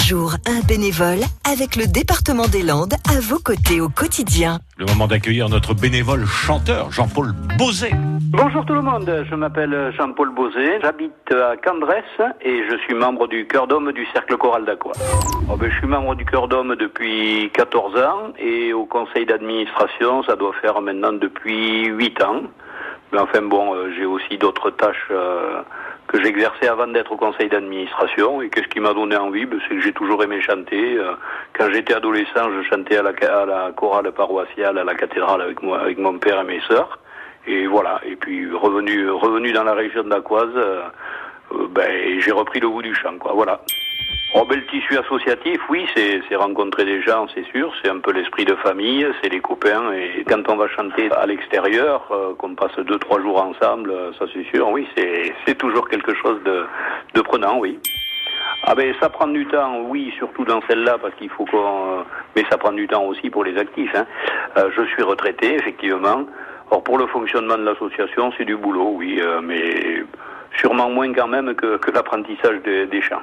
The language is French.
jour, un bénévole avec le département des Landes à vos côtés au quotidien. Le moment d'accueillir notre bénévole chanteur, Jean-Paul Bozet. Bonjour tout le monde, je m'appelle Jean-Paul Bozet, j'habite à Candresse et je suis membre du chœur d'homme du Cercle Choral d'Aqua. Oh ben, je suis membre du chœur d'homme depuis 14 ans et au conseil d'administration, ça doit faire maintenant depuis 8 ans. Mais enfin bon, euh, j'ai aussi d'autres tâches euh, que j'exerçais avant d'être au conseil d'administration. Et qu'est-ce qui m'a donné envie? Ben, C'est que j'ai toujours aimé chanter. Euh, Quand j'étais adolescent, je chantais à la, à la chorale paroissiale, à la cathédrale avec moi, avec mon père et mes sœurs. Et voilà. Et puis revenu, revenu dans la région d'Aquoise, euh, euh, ben, j'ai repris le goût du chant. Quoi. Voilà. Oh, ben, tissu associatif, oui, c'est rencontrer des gens, c'est sûr. C'est un peu l'esprit de famille, c'est les copains. Et quand on va chanter à l'extérieur, euh, qu'on passe deux, trois jours ensemble, euh, ça c'est sûr, oui, c'est c'est toujours quelque chose de, de prenant, oui. Ah ben ça prend du temps, oui, surtout dans celle-là, parce qu'il faut qu'on... Mais ça prend du temps aussi pour les actifs. Hein. Euh, je suis retraité, effectivement. Or pour le fonctionnement de l'association, c'est du boulot, oui, euh, mais sûrement moins quand même que, l'apprentissage des- des chants.